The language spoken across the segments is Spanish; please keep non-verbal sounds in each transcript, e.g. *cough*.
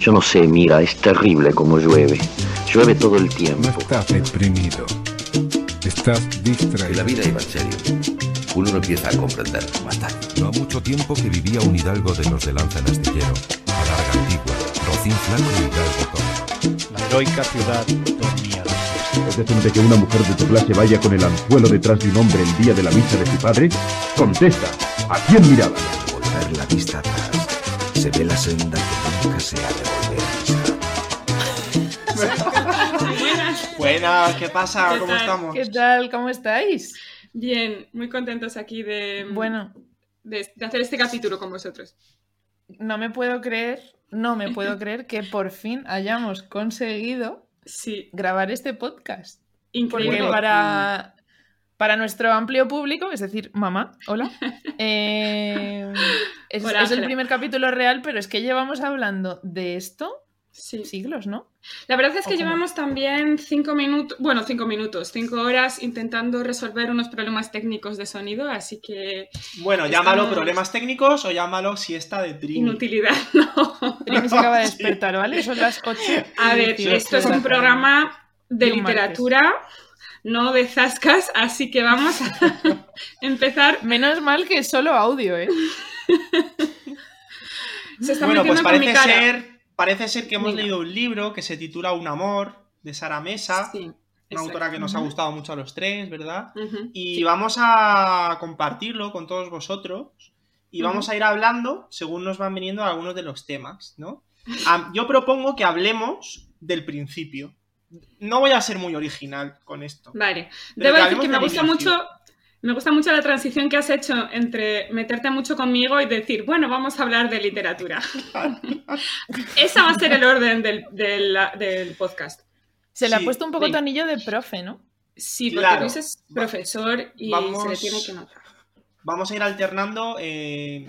Yo no sé, mira, es terrible como llueve. Llueve todo el No tiempo. estás deprimido. Estás En la distraído. vida iba en serio. Uno no empieza a comprender. No ha mucho tiempo que vivía un hidalgo de los de Lanza en Astillero. Alarga Antigua, Rocín Flaco y Hidalgo. La heroica ciudad dormía. ¿Es decente que una mujer de tu clase vaya con el anzuelo detrás de un hombre el día de la misa de su padre? Contesta, ¿a quién miraba? Al volver la vista atrás, se ve la senda que nunca se ha de volver a pisar. Buenas. Buenas, ¿qué pasa? ¿Qué ¿Cómo tal? estamos? ¿Qué tal? ¿Cómo estáis? Bien, muy contentos aquí de, Bueno, de, de hacer este capítulo con vosotros. no me puedo creer, no me puedo *laughs* creer que por fin hayamos conseguido Sí, grabar este podcast. Porque increíble. Bueno, para, para nuestro amplio público, es decir, mamá, hola, *laughs* eh, es, Hola, es el primer capítulo real, pero es que llevamos hablando de esto Sí. siglos, ¿no? La verdad es que Ojo. llevamos también cinco minutos, bueno, cinco minutos, cinco horas intentando resolver unos problemas técnicos de sonido, así que Bueno, llámalo Estamos- problemas técnicos o llámalo siesta de Trini. inutilidad, *laughs* ¿no? Primi se acaba de despertar, ¿vale? Son las 8. A ver, esto es un programa de literatura, no de zascas, así que vamos a *laughs* empezar. Menos mal que es solo audio, ¿eh? *laughs* Se está Bueno, pues metiendo con mi parece cara. ser, parece ser que hemos leído un libro que se titula Un amor, de Sara Mesa, Sí, una autora que nos ha gustado mucho a los tres, ¿verdad? Y vamos a compartirlo con todos vosotros y vamos a ir hablando según nos van viniendo algunos de los temas, ¿no? Yo propongo que hablemos del principio. No voy a ser muy original con esto. Vale. Debo que decir que me gusta mucho. Me gusta mucho la transición que has hecho entre meterte mucho conmigo y decir, bueno, vamos a hablar de literatura. *laughs* Ese va a ser el orden del, del- del podcast. Se le ha Sí, puesto un poco venga. tonillo de profe, ¿no? Sí, porque Claro. Luis es profesor y Vamos- se le tiene que notar. Vamos a ir alternando eh,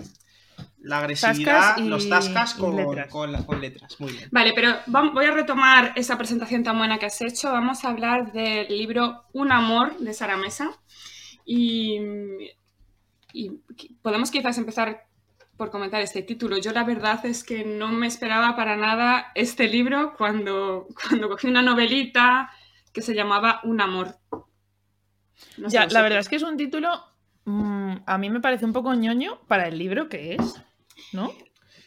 la agresividad, Tascas y- los tascas con letras. con la- con letras. Muy bien. Vale, pero voy a retomar esa presentación tan buena que has hecho. Vamos a hablar del libro Un amor de Sara Mesa. Y, podemos quizás empezar por comentar este título. Yo la verdad es que no me esperaba para nada este libro cuando, cuando cogí una novelita que se llamaba Un amor. No ya, la verdad es que es un título. mm, a mí me parece un poco ñoño para el libro que es, ¿no?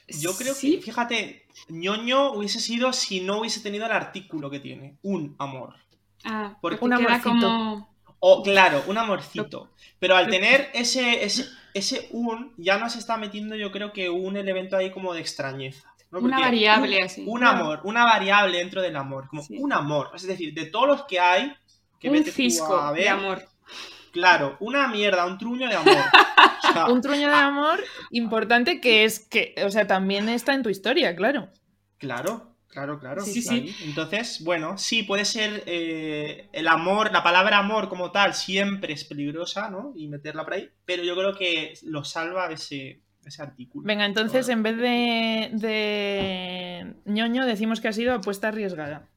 Yo creo Sí, que, fíjate, ñoño hubiese sido si no hubiese tenido el artículo que tiene, un amor. Ah, Porque- Un amorcito. como... O, claro, un amorcito. Pero al tener ese, ese, ese un, ya nos está metiendo, yo creo que un elemento ahí como de extrañeza. ¿no? Una variable un- así. Un amor, una variable dentro del amor. Como Sí. un amor. Es decir, de todos los que hay. Que un vete tú de amor. Claro, una mierda, un truño de amor. *laughs* *laughs* Un truño de amor importante que es que, o sea, también está en tu historia, claro. Claro, claro, claro. Sí, sí. Entonces, bueno, sí, puede ser eh, el amor, la palabra amor como tal siempre es peligrosa, ¿no? Y meterla por ahí, pero yo creo que lo salva ese, ese artículo. Venga, entonces en vez de, de ñoño decimos que ha sido apuesta arriesgada.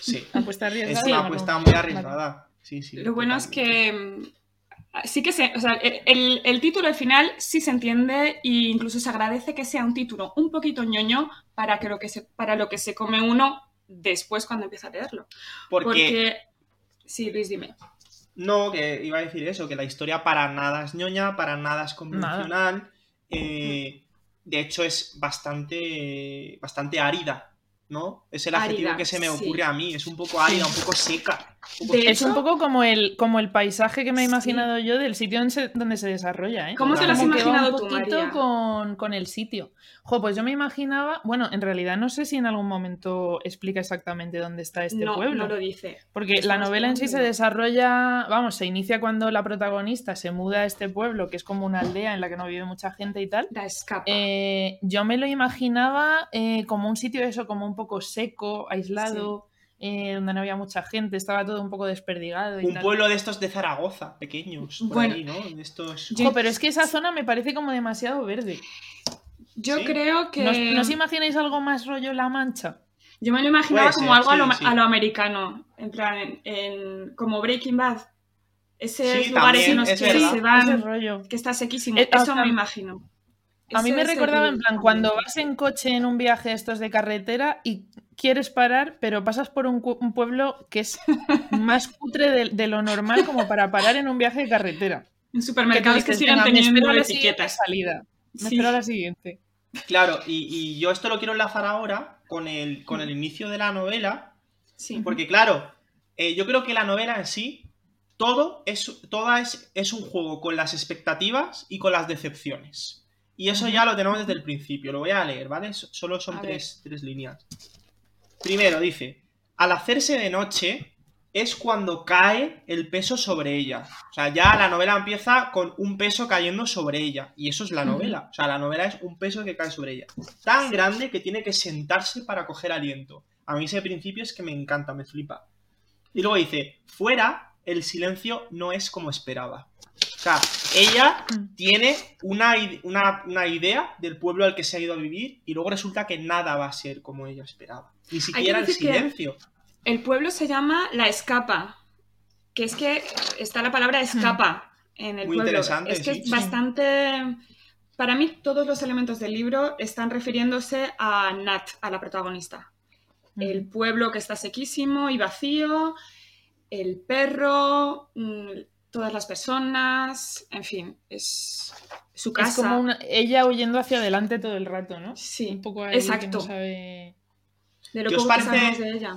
Sí, Apuesta arriesgada. es una apuesta muy arriesgada. Sí, sí. Lo bueno es que sí que se, o sea, el, el- el título al final sí se entiende e incluso se agradece que sea un título un poquito ñoño para que lo que se, para lo que se come uno después cuando empieza a leerlo. Porque, Porque sí, Luis, dime. no, que iba a decir eso, que la historia para nada es ñoña, para nada es convencional. eh, de hecho, es bastante, bastante árida, ¿no? Es el adjetivo Árida, que se me sí. ocurre a mí. Es un poco árida, un poco seca. De Es un poco como el, como el paisaje que me he Sí. imaginado yo del sitio se- donde se desarrolla, ¿eh? ¿Cómo te lo has imaginado un tú, María? con, con el sitio. Jo, pues yo me imaginaba, bueno, en realidad no sé si en algún momento explica exactamente dónde está este no, pueblo. no lo dice. Porque la novela en sí se desarrolla, vamos, se inicia cuando la protagonista se muda a este pueblo, que es como una aldea en la que no vive mucha gente y tal. La escapa. Eh, yo me lo imaginaba eh, como un sitio eso, como un poco seco, aislado, eh, donde no había mucha gente, estaba todo un poco desperdigado y Un tal. pueblo de estos de Zaragoza, pequeños, por Bueno. ahí, ¿no? De estos... Yo- Jo, pero es que esa zona me parece como demasiado verde. Yo sí. creo que ¿No, os- no os imagináis algo más rollo La Mancha? yo me lo imaginaba Puede como ser, algo a, lo, sí, a lo americano, en plan, en, en- como Breaking Bad. Esos Sí, lugares en también, los es que verdad. se van Ese rollo. que está sequísimo. Eh, o Eso sea, me imagino. A mí me recordaba en plan, cuando vas en coche en un viaje estos de carretera y quieres parar, pero pasas por un, pueblo que es más *laughs* putre de, lo normal como para parar en un viaje de carretera. En supermercados que, sigan teniendo etiquetas. Salida. Me espero la siguiente. Claro, y, yo esto lo quiero enlazar ahora con el, con el inicio de la novela. Sí. Porque, claro, eh, yo creo que la novela en sí, todo, es, toda es, es un juego con las expectativas y con las decepciones. Y eso ya lo tenemos desde el principio. Lo voy a leer, ¿vale? Solo son tres, líneas. Primero dice, al hacerse de noche es cuando cae el peso sobre ella. O sea, ya la novela empieza con un peso cayendo sobre ella. Y eso es la novela. O sea, la novela es un peso que cae sobre ella. Tan grande que tiene que sentarse para coger aliento. A mí ese principio es que me encanta, me flipa. Y luego dice, fuera el silencio no es como esperaba. O sea, ella mm. tiene una, una, idea del pueblo al que se ha ido a vivir y luego resulta que nada va a ser como ella esperaba. Ni siquiera el silencio. El pueblo se llama La Escapa, que es que está la palabra escapa en el Muy pueblo. Interesante, es que es bastante... Para mí todos los elementos del libro están refiriéndose a Nat, a la protagonista. El pueblo que está sequísimo y vacío, el perro, mm, todas las personas, en fin, es su casa. Es como ella huyendo hacia adelante todo el rato, ¿no? Sí, un poco exacto. De lo que parece, de ella.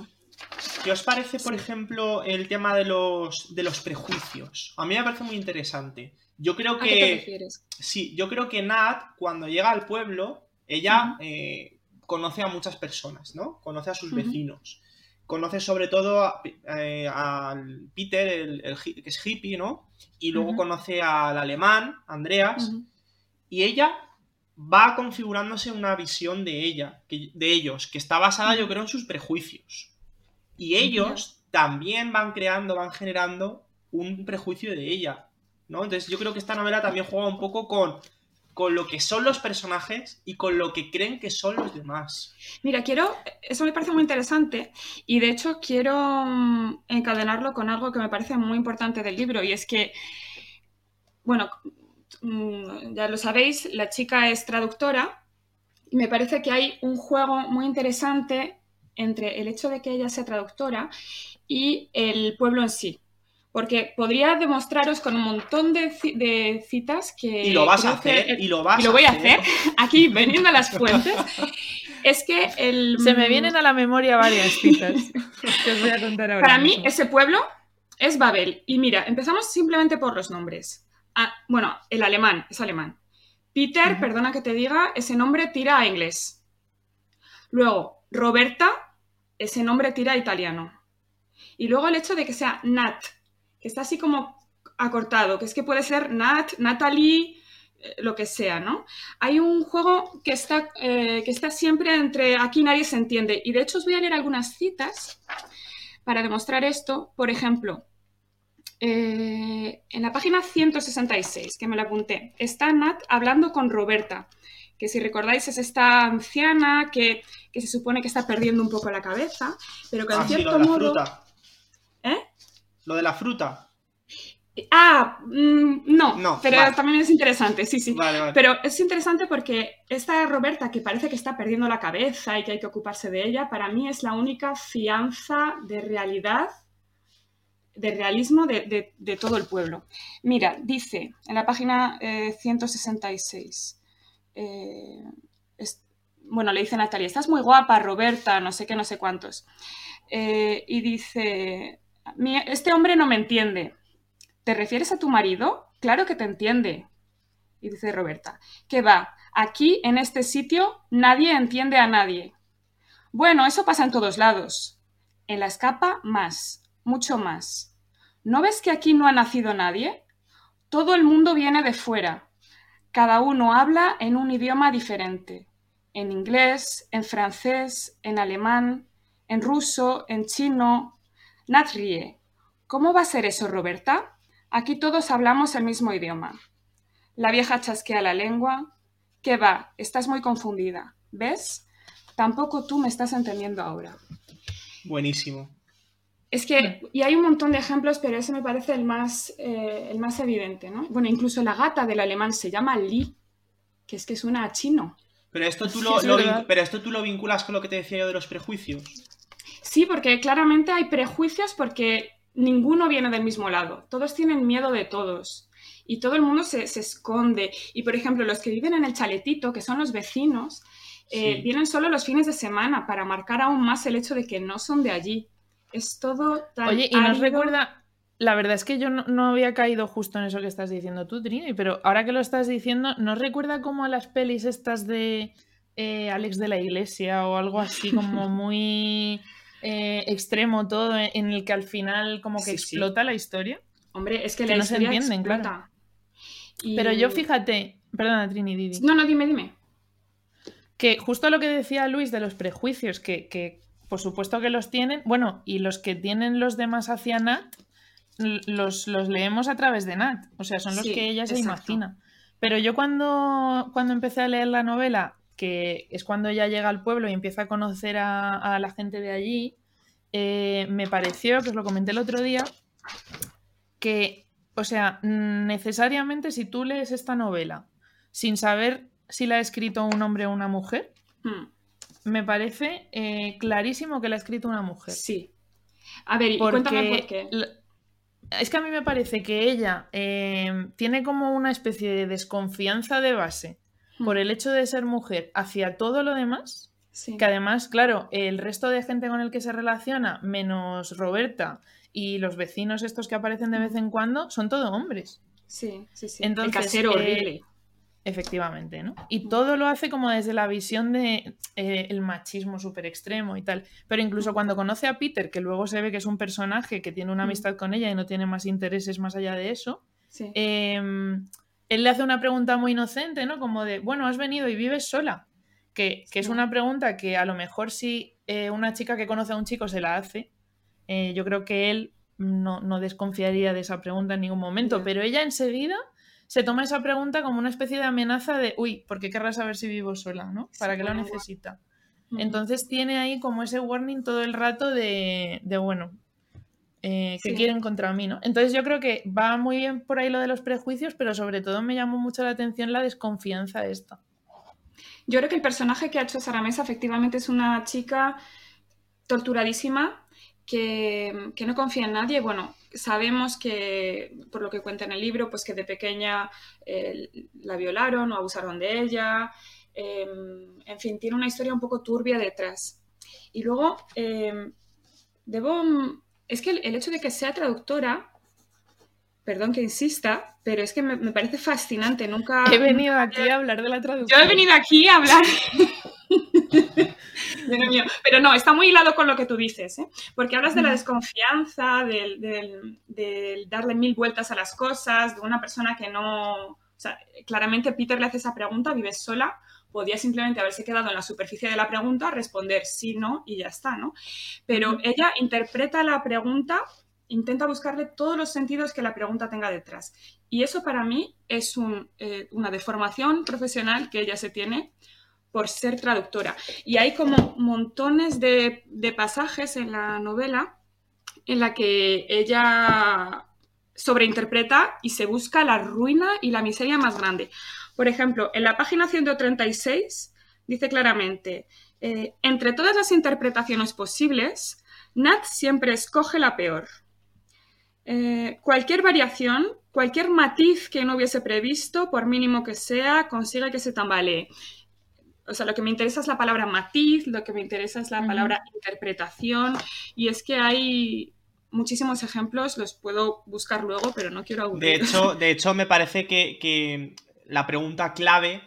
¿Qué os parece, por ejemplo, el tema de los, de los prejuicios? A mí me parece muy interesante. Yo creo que. ¿A qué te refieres? Sí, yo creo que Nat, cuando llega al pueblo, ella eh, conoce a muchas personas, ¿no? Conoce a sus vecinos conoce sobre todo eh, al Peter, el, que es hippie, ¿no? Y luego conoce al alemán, Andreas, y ella va configurándose una visión de ella, de ellos, que está basada, yo creo, en sus prejuicios. Y ellos también van creando, van generando un prejuicio de ella, ¿no? Entonces yo creo que esta novela también juega un poco con con lo que son los personajes y con lo que creen que son los demás. Mira, quiero, eso me parece muy interesante y de hecho quiero mm, encadenarlo con algo que me parece muy importante del libro y es que, bueno, mm, ya lo sabéis, la chica es traductora y me parece que hay un juego muy interesante entre el hecho de que ella sea traductora y el pueblo en sí porque podría demostraros con un montón de, citas que... Y lo vas a hacer, y lo vas y lo voy a hacer, *laughs* aquí, veniendo a las fuentes, es que el... Se me vienen a la memoria varias citas *laughs* que os voy a contar ahora. Para mí, ese pueblo es Babel. Y mira, empezamos simplemente por los nombres. Ah, bueno, el alemán, es alemán. Peter, perdona que te diga, ese nombre tira a inglés. Luego, Roberta, ese nombre tira a italiano. Y luego el hecho de que sea Nat, que está así como acortado, que es que puede ser Nat, Natalie, eh, lo que sea, ¿no? Hay un juego que está, eh, que está siempre entre aquí nadie se entiende. Y de hecho os voy a leer algunas citas para demostrar esto. Por ejemplo, eh, en la página 166, que me la apunté, está Nat hablando con Roberta, que si recordáis es esta anciana que, se supone que está perdiendo un poco la cabeza, pero que en ah, cierto modo... ¿Eh? Lo de la fruta. Ah, mm, no, pero también es interesante, sí, sí. Pero es interesante porque esta Roberta, que parece que está perdiendo la cabeza y que hay que ocuparse de ella, para mí es la única fianza de realidad, de realismo de, todo el pueblo. Mira, dice en la página 166, eh, eh, bueno, le dice Natalia, estás muy guapa, Roberta, no sé qué, no sé cuántos. Eh, y dice, este hombre no me entiende. ¿Te refieres a tu marido? Claro que te entiende. Y dice Roberta, ¿qué va? Aquí, en este sitio, nadie entiende a nadie. Bueno, eso pasa en todos lados. En la escapa, más, mucho más. ¿No ves que aquí no ha nacido nadie? Todo el mundo viene de fuera. Cada uno habla en un idioma diferente. En inglés, en francés, en alemán, en ruso, en chino, Nat ríe. ¿Cómo va a ser eso, Roberta? Aquí todos hablamos el mismo idioma. La vieja chasquea la lengua. ¿Qué va? Estás muy confundida. ¿Ves? Tampoco tú me estás entendiendo ahora. Buenísimo. Es que, y hay un montón de ejemplos, pero ese me parece el más, eh, el más evidente, ¿no? Bueno, incluso la gata del alemán se llama Lee. que es que suena a chino. Pero esto, tú lo, lo pero esto tú lo vinculas con lo que te decía yo de los prejuicios. Sí, porque claramente hay prejuicios porque ninguno viene del mismo lado. Todos tienen miedo de todos. Y todo el mundo se, esconde. Y, por ejemplo, los que viven en el chaletito, que son los vecinos, eh, vienen solo los fines de semana para marcar aún más el hecho de que no son de allí. Es todo tan. Oye, y nos recuerda. La verdad es que yo no, había caído justo en eso que estás diciendo tú, Trini, pero ahora que lo estás diciendo, ¿nos recuerda como a las pelis estas de eh, Alex de la Iglesia o algo así como *laughs* muy eh, extremo todo, en el que al final como que explota la historia? Hombre, es que, la no se entienden, claro. Pero yo fíjate, perdona Trini, Didi. No, no, dime, dime. Que justo lo que decía Luis de los prejuicios, que, que por supuesto que los tienen, bueno, y los que tienen los demás hacia Nat, los, los leemos a través de Nat, o sea, son los que ella se imagina. Pero yo cuando, cuando empecé a leer la novela, que es cuando ella llega al pueblo y empieza a conocer a, la gente de allí, eh, me pareció, que os lo comenté el otro día, que, o sea, necesariamente si tú lees esta novela sin saber si la ha escrito un hombre o una mujer, hmm me parece eh, clarísimo que la ha escrito una mujer. Sí. A ver, cuéntame por qué. Es que a mí me parece que ella eh, tiene como una especie de desconfianza de base. Por el hecho de ser mujer hacia todo lo demás. Que además, claro, el resto de gente con el que se relaciona, menos Roberta y los vecinos estos que aparecen de vez en cuando, son todo hombres. Sí, sí, sí. Entonces, el casero horrible. Efectivamente, ¿no? Y todo lo hace como desde la visión de eh, el machismo súper extremo y tal. Pero incluso cuando conoce a Peter, que luego se ve que es un personaje que tiene una amistad con ella y no tiene más intereses más allá de eso, em, él le hace una pregunta muy inocente, ¿no? Como de, bueno, has venido y vives sola. Que, es una pregunta que a lo mejor si eh, una chica que conoce a un chico se la hace, eh, yo creo que él no, no, desconfiaría de esa pregunta en ningún momento. Pero ella enseguida se toma esa pregunta como una especie de amenaza de, uy, ¿por qué querrá saber si vivo sola? ¿no? ¿Para qué lo necesita? Entonces tiene ahí como ese warning todo el rato de, de bueno, eh, que quieren contra mí, ¿no? Entonces yo creo que va muy bien por ahí lo de los prejuicios, pero sobre todo me llamó mucho la atención la desconfianza esta. Yo creo que el personaje que ha hecho Sara Mesa efectivamente es una chica torturadísima que, que no confía en nadie. Bueno, sabemos que, por lo que cuenta en el libro, pues que de pequeña eh, la violaron o abusaron de ella. Em, en fin, tiene una historia un poco turbia detrás. Y luego, em, debo... Es que el, hecho de que sea traductora, perdón que insista, pero es que me, me parece fascinante. Nunca... He venido aquí a hablar de la traducción. Yo he venido aquí a hablar... *laughs* Pero no, está muy hilado con lo que tú dices, ¿eh? porque hablas de la desconfianza, del, darle mil vueltas a las cosas, de una persona que no... O sea, claramente Peter le hace esa pregunta, ¿vives sola? Podía simplemente haberse quedado en la superficie de la pregunta, responder sí, no y ya está, ¿no? Pero ella interpreta la pregunta intenta buscarle todos los sentidos que la pregunta tenga detrás. Y eso para mí es eh, una deformación profesional que ella se tiene por ser traductora. Y hay como montones de, pasajes en la novela en la que ella sobreinterpreta y se busca la ruina y la miseria más grande. Por ejemplo, en la página 136 dice claramente, eh, entre todas las interpretaciones posibles, Nat siempre escoge la peor. Eh, cualquier variación, cualquier matiz que no hubiese previsto, por mínimo que sea, consigue que se tambalee o sea, lo que me interesa es la palabra matiz, lo que me interesa es la palabra interpretación, y es que hay muchísimos ejemplos, los puedo buscar luego, pero no quiero De hecho, de *laughs* hecho me parece que, la pregunta clave,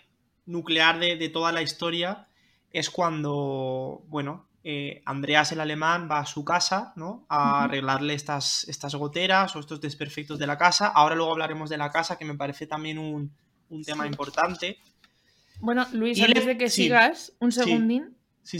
nuclear de, toda la historia, es cuando, bueno, eh, Andreas el alemán va a su casa, ¿no? A arreglarle estas, estas goteras o estos desperfectos de la casa. Ahora luego hablaremos de la casa, que me parece también un, tema importante. Bueno, Luis, antes de que sigas, un segundín,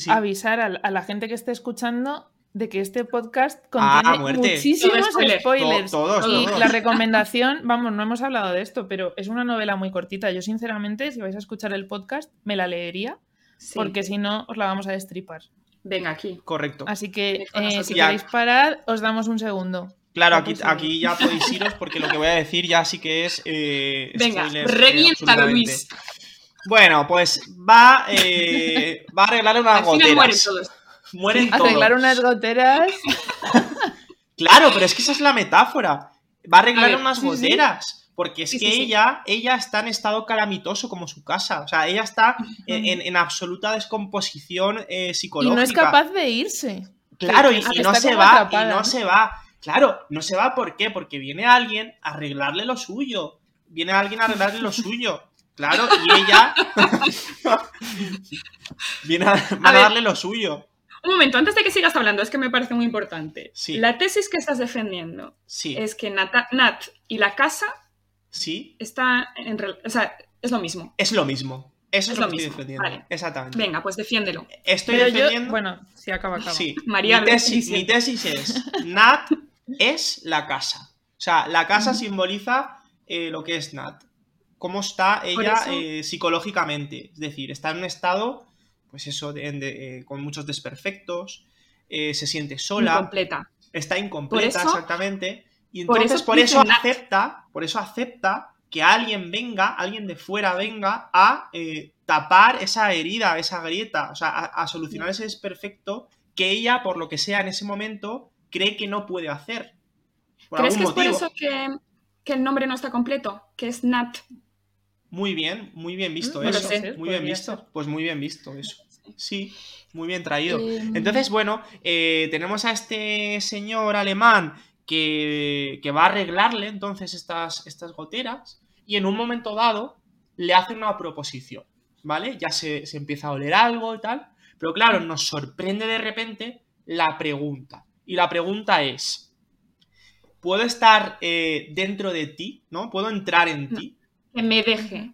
avisar a, la gente que esté escuchando de que este podcast ah, contiene muchísimos spoilers. y la recomendación, vamos, no hemos hablado de esto, pero es una novela muy cortita. Yo, sinceramente, si vais a escuchar el podcast, me la leería, porque si no, os la vamos a destripar. Venga, aquí. Correcto. Así que eh, si queréis parar, os damos un segundo. Claro, aquí, aquí ya podéis iros porque lo que voy a decir ya sí que es. Eh, Venga, revienta, Luis. Bueno, pues va, eh, va a arreglar unas Al final goteras. Mueren todos. Arreglar unas goteras. *laughs* Claro, pero es que esa es la metáfora. Va a arreglar A ver, unas sí, sí. goteras. Porque es Sí, que ella, ella está en estado calamitoso como su casa. O sea, ella está en, en- en absoluta descomposición eh, Y psicológica. no es capaz de irse. Claro, y, y no se va, atrapada, y no ¿no? se va. Claro, no se va ¿por qué? Porque viene alguien a arreglarle lo suyo. Viene alguien a arreglarle lo suyo. Claro, y ella *laughs* *laughs* viene a, a darle lo suyo. Un momento, antes de que sigas hablando, es que me parece muy importante. Sí. La tesis que estás defendiendo Sí, es que Nat y la casa sí, está en o sea, es lo mismo. es lo mismo. Eso es, Es lo lo que estoy defendiendo. vale. Exactamente. Venga, pues defiéndelo. Estoy Pero yo, defendiendo. bueno, sí, acaba, acaba. Sí, *laughs* María, mi, tesis, estoy mi tesis es, Nat es la casa. O sea, la casa simboliza eh, lo que es Nat. Cómo está ella eso- eh, psicológicamente. Es decir, está en un estado, pues eso, de- de- eh, con muchos desperfectos, eh, se siente sola, Incompleta. está incompleta, eso- exactamente. Y por entonces eso por eso acepta, por eso acepta que alguien venga, alguien de fuera venga a eh, tapar esa herida, esa grieta, o sea, a, a solucionar ese desperfecto que ella, por lo que sea en ese momento, cree que no puede hacer. Por ¿Crees que es por eso que, que el nombre no está completo? Que es Nat. Muy bien, muy bien visto Mm, eso. muy bien visto. ser. Pues muy bien visto eso. Sí, muy bien traído. Em, Entonces, bueno, eh, tenemos a este señor alemán que, que va a arreglarle entonces estas, estas goteras y en un momento dado le hace una proposición, ¿vale? Ya se, se empieza a oler algo y tal, pero claro, nos sorprende de repente la pregunta. Y la pregunta es, ¿puedo estar eh, dentro de ti? ¿No? ¿Puedo entrar en No. ti? Que me deje.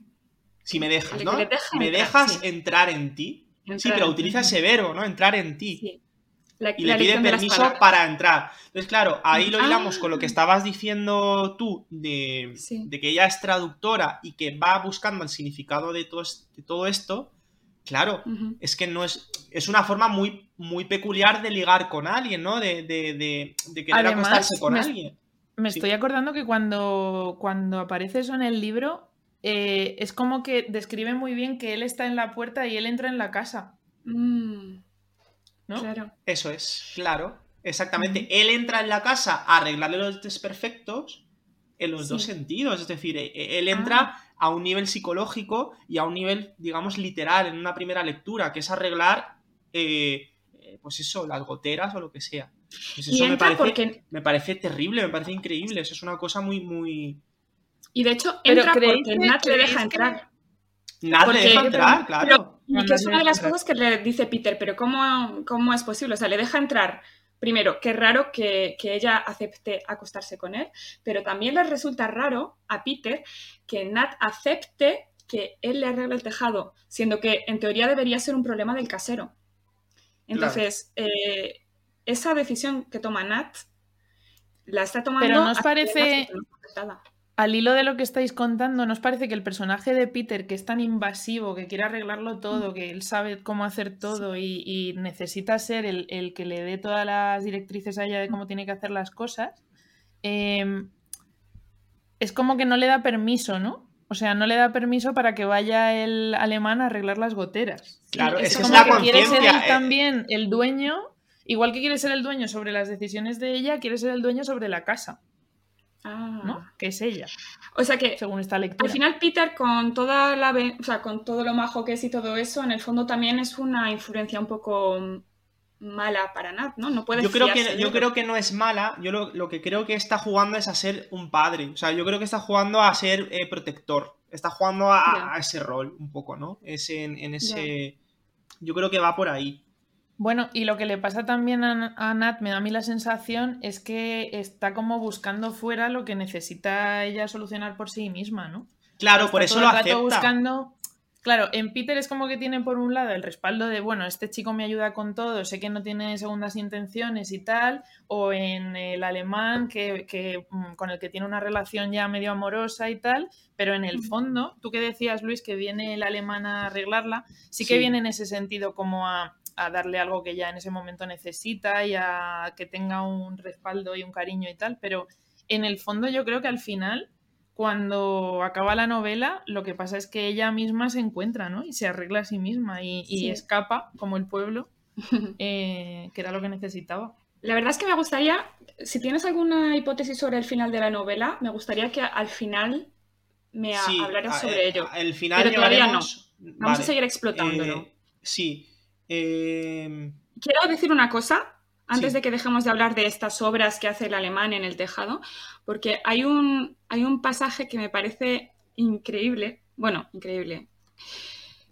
Si me dejas, ¿no? deja me entrar, dejas sí. entrar en ti. sí, pero utiliza ese verbo, ¿no? Entrar en ti. Sí. La- Y la le pide permiso para entrar. Entonces, claro, ahí lo Ah. hilamos con lo que estabas diciendo tú de, Sí. de que ella es traductora y que va buscando el significado de todo, de todo esto. Claro, es que no es. Es una forma muy, muy peculiar de ligar con alguien, ¿no? De, de, de, de querer Además, acostarse con me- alguien. Me Sí. estoy acordando que cuando, cuando aparece eso en el libro, eh, es como que describe muy bien que él está en la puerta y él entra en la casa, Mm, ¿no? Claro. Eso es, claro. Exactamente. Él entra en la casa a arreglarle los desperfectos en los Sí. dos sentidos. Es decir, e- e- él entra Ah. a un nivel psicológico y a un nivel, digamos, literal, en una primera lectura, que es arreglar, eh, eh, pues eso, las goteras o lo que sea. Pues Y eso me parece, porque- me parece terrible, me parece increíble. Eso es una cosa muy, muy. Y de hecho, entra ¿creéis porque que- Nat le deja entrar. Porque- le deja entrar, claro. Pero- y que es una de las cosas que le dice Peter, pero ¿cómo, cómo es posible? O sea, le deja entrar. Primero, qué raro que, que ella acepte acostarse con él, pero también le resulta raro a Peter que Nat acepte que él le arregle el tejado, siendo que en teoría debería ser un problema del casero. Entonces, eh, esa decisión que toma Nat la está tomando. Pero ¿no os a- parece-. Al hilo de lo que estáis contando, ¿nos parece que el personaje de Peter, que es tan invasivo, que quiere arreglarlo todo, que él sabe cómo hacer todo y, y necesita ser el, el que le dé todas las directrices a ella de cómo tiene que hacer las cosas, eh, es como que no le da permiso, ¿no? O sea, no le da permiso para que vaya el alemán a arreglar las goteras. Claro, es es que es como la que quiere ser él eh, también el dueño, igual que quiere ser el dueño sobre las decisiones de ella, quiere ser el dueño sobre la casa, Ah. ¿no? Que es ella, O sea que según esta lectura. Al final, Peter, con toda la o sea, con todo lo majo que es y todo eso, en el fondo también es una influencia un poco mala para Nat, ¿no? No puede Yo creo, que, yo creo que no es mala, yo lo, lo que creo que está jugando es a ser un padre, o sea, yo creo que está jugando a ser eh, protector, está jugando a, ese rol un poco, ¿no? Es en, en ese... Yo creo que va por ahí. Bueno, y lo que le pasa también a, a Nat, me da a mí la sensación, es que está como buscando fuera lo que necesita ella solucionar por sí misma, ¿no? Claro, Está por eso todo lo el rato acepta. buscando. Claro, en Peter es como que tiene por un lado el respaldo de, bueno, este chico me ayuda con todo, sé que no tiene segundas intenciones y tal, o en el alemán que, que, mm, con el que tiene una relación ya medio amorosa y tal, pero en el fondo, tú que decías, Luis, que viene el alemán a arreglarla, sí que Sí. viene en ese sentido como a, a darle algo que ya en ese momento necesita y a que tenga un respaldo y un cariño y tal, pero en el fondo yo creo que al final cuando acaba la novela, lo que pasa es que ella misma se encuentra, ¿no? Y se arregla a sí misma y, escapa, como el pueblo, *laughs* eh, que era lo que necesitaba. La verdad es que me gustaría, si tienes alguna hipótesis sobre el final de la novela, me gustaría que al final me hablaras sobre ello. El final Pero todavía no. Vamos a seguir explotándolo. Eh, sí. Eh, Quiero decir una cosa antes de que dejemos de hablar de estas obras que hace el alemán en el tejado, porque hay un, hay un pasaje que me parece increíble, bueno, increíble.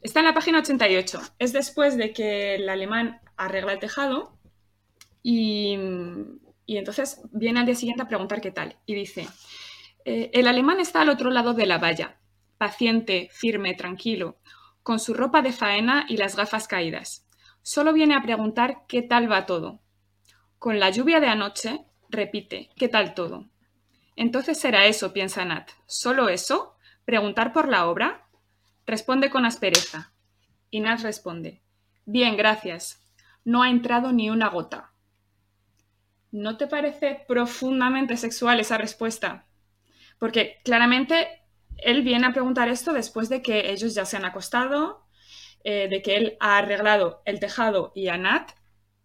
Está en la página 88. Es después de que el alemán arregla el tejado y, entonces viene al día siguiente a preguntar qué tal. Y dice, eh, el alemán está al otro lado de la valla, paciente, firme, tranquilo, con su ropa de faena y las gafas caídas. Solo viene a preguntar qué tal va todo. Con la lluvia de anoche, repite, ¿qué tal todo? Entonces será eso, piensa Nat. ¿Solo eso? ¿Preguntar por la obra? Responde con aspereza. Y Nat responde, Bien, gracias. No ha entrado ni una gota. ¿No te parece profundamente sexual esa respuesta? Porque claramente él viene a preguntar esto después de que ellos ya se han acostado, eh, de que él ha arreglado el tejado y a Nat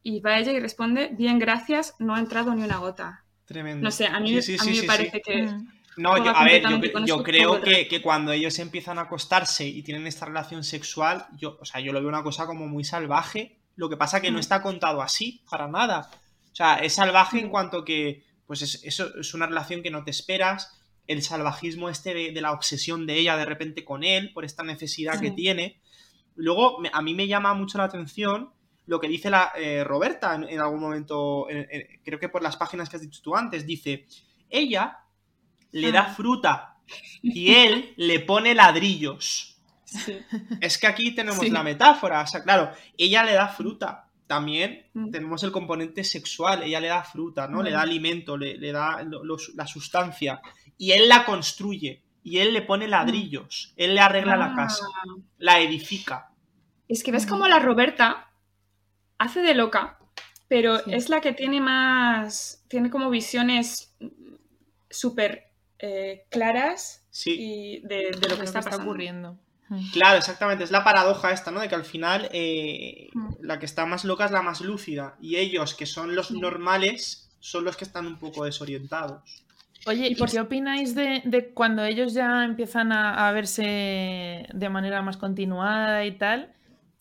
y va ella y responde, bien, gracias, no ha entrado ni una gota. Tremendo. No sé, a mí, me parece que... Mm. No, yo, a ver, yo, creo que, cuando ellos empiezan a acostarse y tienen esta relación sexual, yo, o sea, yo lo veo una cosa como muy salvaje. Lo que pasa que no mm. está contado así, para nada. O sea, es salvaje en mm. cuanto que, pues es, eso es una relación que no te esperas. El salvajismo este de, la obsesión de ella de repente con él, por esta necesidad que tiene. Luego, a mí me llama mucho la atención lo que dice la, eh, Roberta en, algún momento, creo que por las páginas que has dicho tú antes, dice, ella le da ah. fruta y él *laughs* le pone ladrillos. Es que aquí tenemos la metáfora, o sea, claro, ella le da fruta. También mm. tenemos el componente sexual, ella le da fruta, ¿no? Le da alimento, le, da la sustancia. Y él la construye, y él le pone ladrillos, él le arregla la casa, ah. la edifica. Es que ves como la Roberta hace de loca, pero es la que tiene más, tiene como visiones súper eh, claras y de, lo que está, ocurriendo. Claro, exactamente, es la paradoja esta, ¿no? De que al final eh, la que está más loca es la más lúcida y ellos, que son los normales, son los que están un poco desorientados. Oye, ¿y por qué opináis de, cuando ellos ya empiezan a, verse de manera más continuada y tal?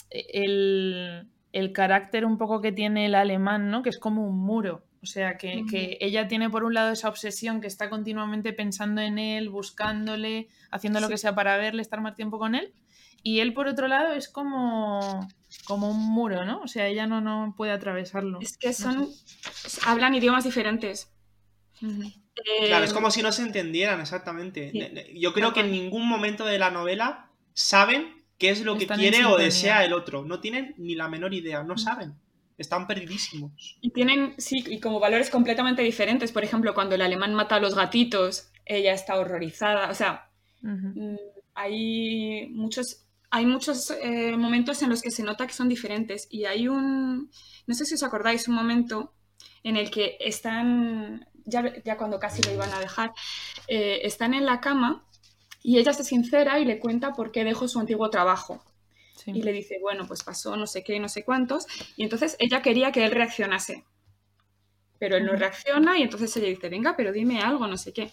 El, el carácter un poco que tiene el alemán, ¿no? Que es como un muro. O sea, que, ella tiene por un lado esa obsesión que está continuamente pensando en él, buscándole, haciendo lo que sea para verle, estar más tiempo con él. Y él, por otro lado, es como, como un muro, ¿no? O sea, ella no, no puede atravesarlo. Es que son. hablan idiomas diferentes. Claro, es como si no se entendieran exactamente. Yo creo que en ningún momento de la novela saben qué es lo que quiere o desea el otro. No tienen ni la menor idea, no saben. Están perdidísimos. Y tienen, sí, y como valores completamente diferentes. Por ejemplo, cuando el alemán mata a los gatitos, ella está horrorizada. O sea, mm, hay muchos, hay muchos eh, momentos en los que se nota que son diferentes. Y hay un, no sé si os acordáis, un momento en el que están, ya, ya cuando casi lo iban a dejar, eh, están en la cama y ella se sincera y le cuenta por qué dejó su antiguo trabajo. Y le dice, bueno, pues pasó no sé qué, no sé cuántos. Y entonces ella quería que él reaccionase. Pero él no reacciona y entonces ella dice, venga, pero dime algo, no sé qué.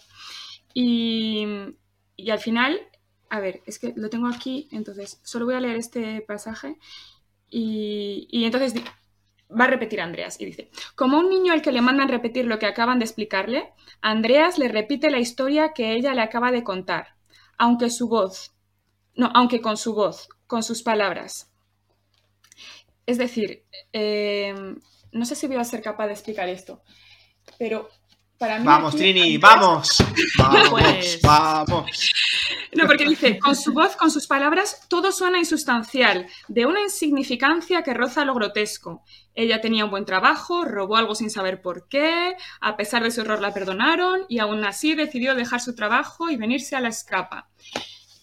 Y, al final, a ver, es que lo tengo aquí, entonces solo voy a leer este pasaje. Y, y entonces va a repetir a Andreas y dice, como un niño al que le mandan repetir lo que acaban de explicarle, Andreas le repite la historia que ella le acaba de contar aunque su voz, no, aunque con su voz, con sus palabras. Es decir, eh, no sé si voy a ser capaz de explicar esto, pero para mí... Vamos, Trini, vamos. *laughs* Vamos, pues, vamos. No, porque dice, con su voz, con sus palabras, todo suena insustancial, de una insignificancia que roza lo grotesco. Ella tenía un buen trabajo, robó algo sin saber por qué, a pesar de su error la perdonaron y aún así decidió dejar su trabajo y venirse a la escapa.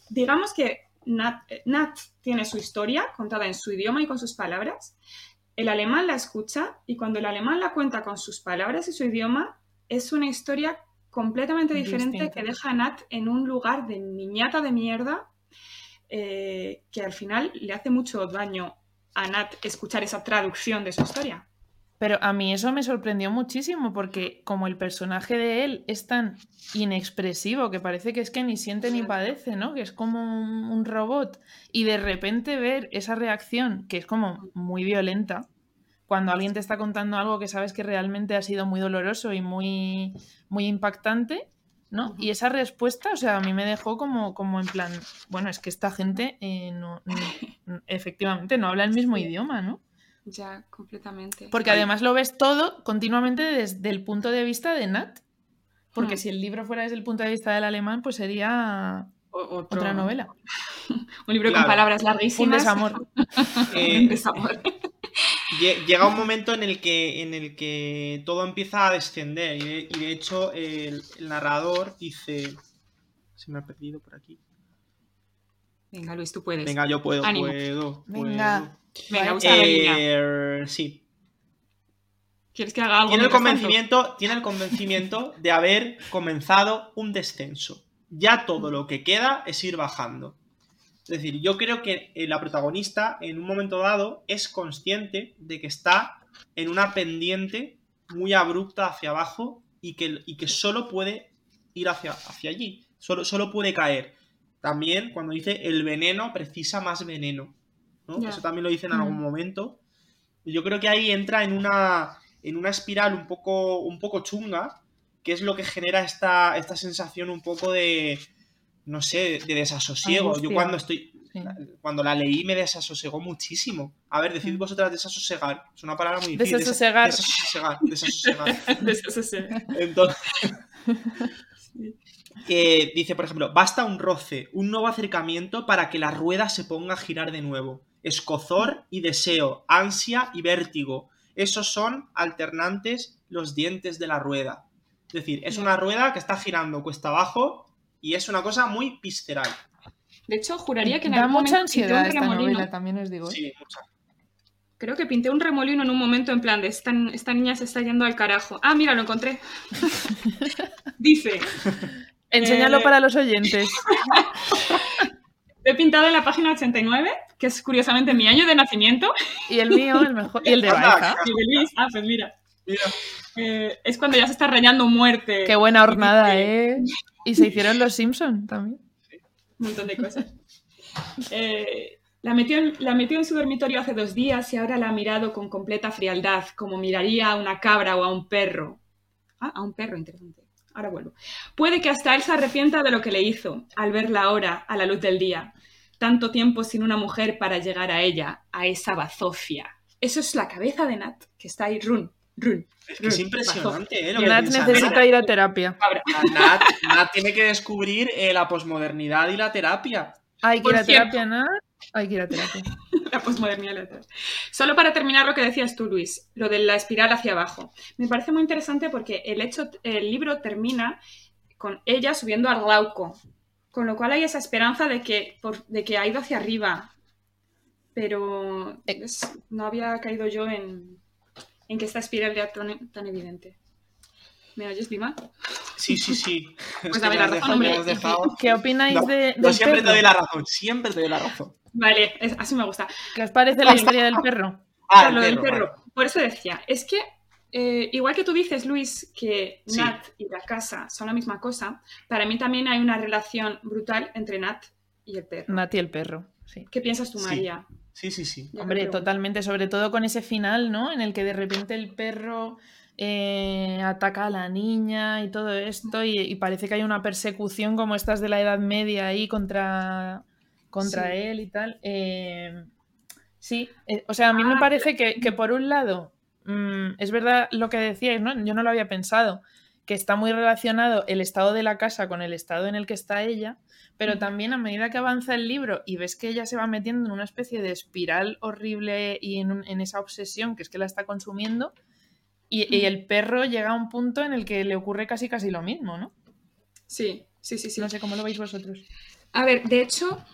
Digamos que Nat, Nat tiene su historia contada en su idioma y con sus palabras. El alemán la escucha y cuando el alemán la cuenta con sus palabras y su idioma, es una historia completamente diferente Distinto. que deja a Nat en un lugar de niñata de mierda eh, que al final le hace mucho daño a Nat escuchar esa traducción de su historia. Pero a mí eso me sorprendió muchísimo porque como el personaje de él es tan inexpresivo que parece que es que ni siente ni padece, ¿no? Que es como un, un robot y de repente ver esa reacción que es como muy violenta cuando alguien te está contando algo que sabes que realmente ha sido muy doloroso y muy, muy impactante, ¿no? Y esa respuesta, o sea, a mí me dejó como, como en plan, bueno, es que esta gente eh, no- no- *laughs* efectivamente no habla el mismo idioma, ¿no? Ya, completamente. Porque además lo ves todo continuamente desde el punto de vista de Nat. Porque Hmm. si el libro fuera desde el punto de vista del alemán, pues sería otro- otra novela. *laughs* Un libro Claro. con palabras Un larguísimas. desamor. *laughs* Eh, Un desamor. Lle- llega un momento en el que, en el que todo empieza a descender. Y de, y de hecho, el, el narrador dice. Se me ha perdido por aquí. Venga, Luis, tú puedes. Venga, yo puedo, Ánimo. puedo. Venga. puedo. Venga, busca la línea. Eh, sí. ¿Quieres que haga algo? Tiene el, tanto? convencimiento, tiene el convencimiento de haber comenzado un descenso. Ya todo lo que queda es ir bajando. Es decir, yo creo que eh, la protagonista en un momento dado es consciente de que está en una pendiente muy abrupta hacia abajo y que, y que solo puede ir hacia, hacia allí. Solo, solo puede caer. También cuando dice el veneno precisa más veneno. Eso también lo dice en algún Mm. momento. Yo creo que ahí entra en una, en una espiral un poco, un poco chunga, que es lo que genera esta, esta sensación un poco de, no sé, de desasosiego. Angustia. Yo cuando estoy, Sí. cuando la leí me desasosegó muchísimo. A ver, decid Mm. vosotras desasosegar. Es una palabra muy difícil. Desasosegar. Desasosegar. Desasosegar. *laughs* *laughs* Sí. Entonces, eh, dice, por ejemplo, basta un roce, un nuevo acercamiento para que la rueda se ponga a girar de nuevo. Escozor y deseo, ansia y vértigo. Esos son alternantes los dientes de la rueda. Es decir, es una rueda que está girando cuesta abajo y es una cosa muy visceral. De hecho, juraría que en Da algún mucha momento pinté ansiedad un esta remolino. novela, también os digo. ¿eh? Sí, mucha. Creo que pinté un remolino en un momento en plan de esta, esta niña se está yendo al carajo. Ah, mira, lo encontré. *laughs* Dice, Enséñalo Eh, para los oyentes. *laughs* lo he pintado en la página 89, que es curiosamente mi año de nacimiento. Y el mío, el mejor. Y el de *laughs* Baeza. Y de Luis, ah, pues mira. Mira. Eh, es cuando ya se está rayando muerte. Qué buena hornada, ¿eh? Y se hicieron los Simpson también. Un montón de cosas. *laughs* Eh, la, metió en, la metió en su dormitorio hace dos días y ahora la ha mirado con completa frialdad, como miraría a una cabra o a un perro. Ah, a un perro, interesante. Ahora vuelvo. Puede que hasta él se arrepienta de lo que le hizo al verla ahora a la luz del día. Tanto tiempo sin una mujer para llegar a ella, a esa bazofia. Eso es la cabeza de Nat, que está ahí, run, run. Es que es run, impresionante, ¿eh? Lo que Nat necesita ir a terapia. Nat, Nat tiene que descubrir eh, la posmodernidad y la terapia. Hay que ir a terapia, ¿no? Hay que ir a terapia. *laughs* la posmodernidad y la otra. Solo para terminar lo que decías tú, Luis, lo de la espiral hacia abajo. Me parece muy interesante porque el, hecho, el libro termina con ella subiendo al Glauco, con lo cual hay esa esperanza de que, por- de que ha ido hacia arriba. Pero es- no había caído yo en, en que esta espiral era tan, tan evidente. ¿Me oyes, Dima? Sí, sí, sí. *laughs* Es Pues dame me la razón, hombre. me has dejado- *laughs* ¿Qué opináis No, de, siempre te doy la razón, siempre te doy la razón. Vale, es- así me gusta. ¿Qué os parece la historia del perro? *laughs* Ah, lo del perro, vale. Por eso decía, es que eh, igual que tú dices, Luis, que Sí. Nat y la casa son la misma cosa, para mí también hay una relación brutal entre Nat y el perro. Nati el perro, sí. ¿Qué piensas tú. María? Sí, sí, sí. Hombre, totalmente, sobre todo con ese final, ¿no? En el que de repente el perro eh, ataca a la niña y todo esto, y, y parece que hay una persecución como estas de la Edad Media ahí contra, contra Sí. él y tal. Eh, sí, eh, o sea, a mí me Ah, parece que, que por un lado, mm, es verdad lo que decíais, ¿no? Yo no lo había pensado, que está muy relacionado el estado de la casa con el estado en el que está ella, pero también a medida que avanza el libro y ves que ella se va metiendo en una especie de espiral horrible y en, un- en esa obsesión que es que la está consumiendo, y, el perro llega a un punto en el que le ocurre casi casi lo mismo, ¿no? Sí, sí, sí, sí. No sé cómo lo veis vosotros. A ver, de hecho,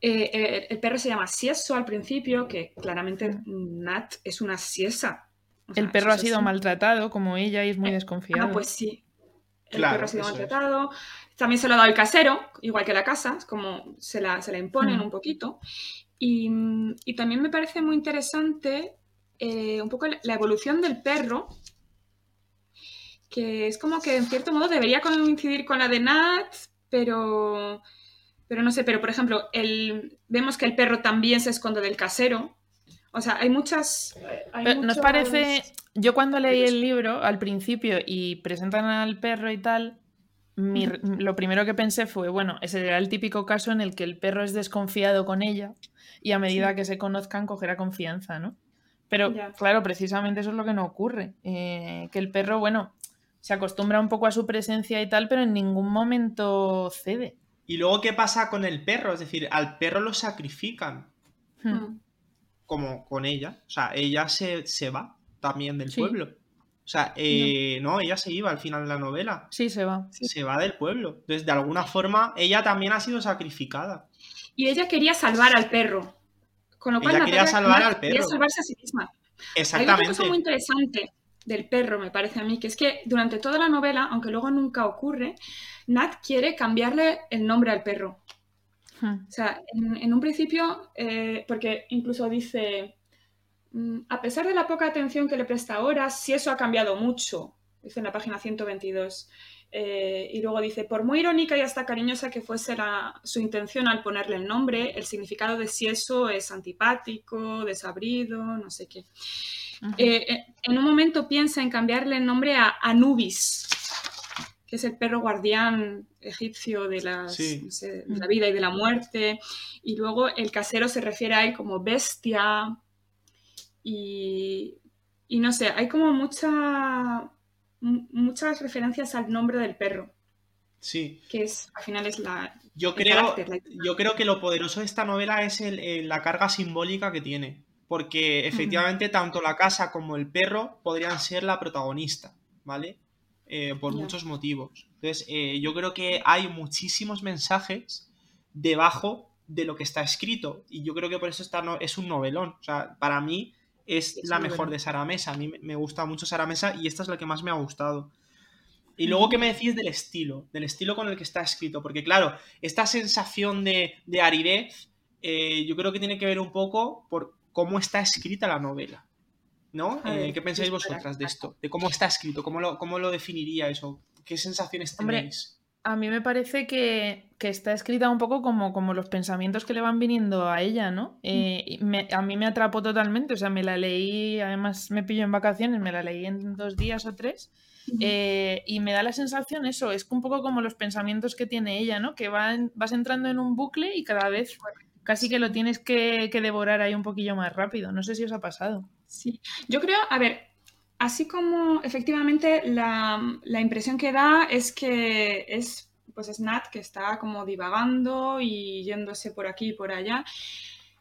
eh, eh, el perro se llama Sieso al principio, que claramente Nat es una siesa. O sea, El perro ha sido así. maltratado como ella y es muy desconfiado. Ah, pues sí. el perro ha sido maltratado. También se lo ha dado el casero, igual que la casa, como se la, se la imponen Mm. un poquito. Y, y también me parece muy interesante eh, un poco la evolución del perro, que es como que en cierto modo debería coincidir con la de Nat, pero, pero no sé, pero por ejemplo, el, vemos que el perro también se esconde del casero. O sea, hay muchas... hay ¿Nos parece? Yo cuando leí el libro al principio y presentan al perro y tal, mi- lo primero que pensé fue, bueno, ese era el típico caso en el que el perro es desconfiado con ella y a medida Sí. que se conozcan cogerá confianza, ¿no? Pero Ya. claro, precisamente eso es lo que no ocurre. eh, que el perro, bueno, se acostumbra un poco a su presencia y tal, pero en ningún momento cede. Y luego, ¿qué pasa con el perro? Es decir, al perro lo sacrifican, Hmm. Mm. como con ella. O sea, ella se, se va también del Sí. pueblo. O sea, eh, no, ella se iba al final de la novela. Sí, se va. Se va del pueblo. Entonces, de alguna forma, ella también ha sido sacrificada. Y ella quería salvar al perro. Con lo cual, Ella quería salvar al quería perro. salvarse a sí misma. Hay otra Exactamente. cosa muy interesante del perro, me parece a mí, que es que durante toda la novela, aunque luego nunca ocurre, Nat quiere cambiarle el nombre al perro. Hmm. O sea, en, en un principio, eh, porque incluso dice, a pesar de la poca atención que le presta ahora, sí eso ha cambiado mucho, dice en la página 122. Eh, y luego dice, por muy irónica y hasta cariñosa que fuese la- su intención al ponerle el nombre, el significado de si eso es antipático, desabrido, no sé qué. Eh, eh, en un momento piensa en cambiarle el nombre a Anubis, que es el perro guardián egipcio de, las, Sí. no sé, de la vida y de la muerte. Y luego el casero se refiere a él como bestia. Y, y no sé, hay como mucha, mu- muchas referencias al nombre del perro, Sí. que es al final es la... Yo creo, carácter, la- yo creo que lo poderoso de esta novela es el- el- la carga simbólica que tiene. Porque efectivamente tanto la casa como el perro podrían ser la protagonista, ¿vale? Eh, por muchos motivos. Entonces, eh, yo creo que hay muchísimos mensajes debajo de lo que está escrito. Y yo creo que por eso esta no, es un novelón. O sea, para mí es, Es la mejor de Sara Mesa. A mí me- gusta mucho Sara Mesa y esta es la que más me ha gustado. Y luego, ¿qué me decís del estilo? Del estilo con el que está escrito. Porque, claro, esta sensación de, de aridez, eh, yo creo que tiene que ver un poco por cómo está escrita la novela. ¿No? Eh, ¿Qué pensáis vosotras de esto? De cómo está escrito, cómo lo, cómo lo definiría eso. ¿Qué sensaciones Hombre, tenéis? A mí me parece que, que está escrita un poco como, como los pensamientos que le van viniendo a ella, ¿no? Eh, y me- a mí me atrapó totalmente, o sea, me la leí, además me pillo en vacaciones, me la leí en dos días o tres, eh, y me da la sensación eso, es un poco como los pensamientos que tiene ella, ¿no? Que van, vas entrando en un bucle y cada vez casi que lo tienes que, que devorar ahí un poquillo más rápido, no sé si os ha pasado. Sí, yo creo, a ver, así como efectivamente la, la impresión que da es que es, pues es Nat que está como divagando y yéndose por aquí y por allá,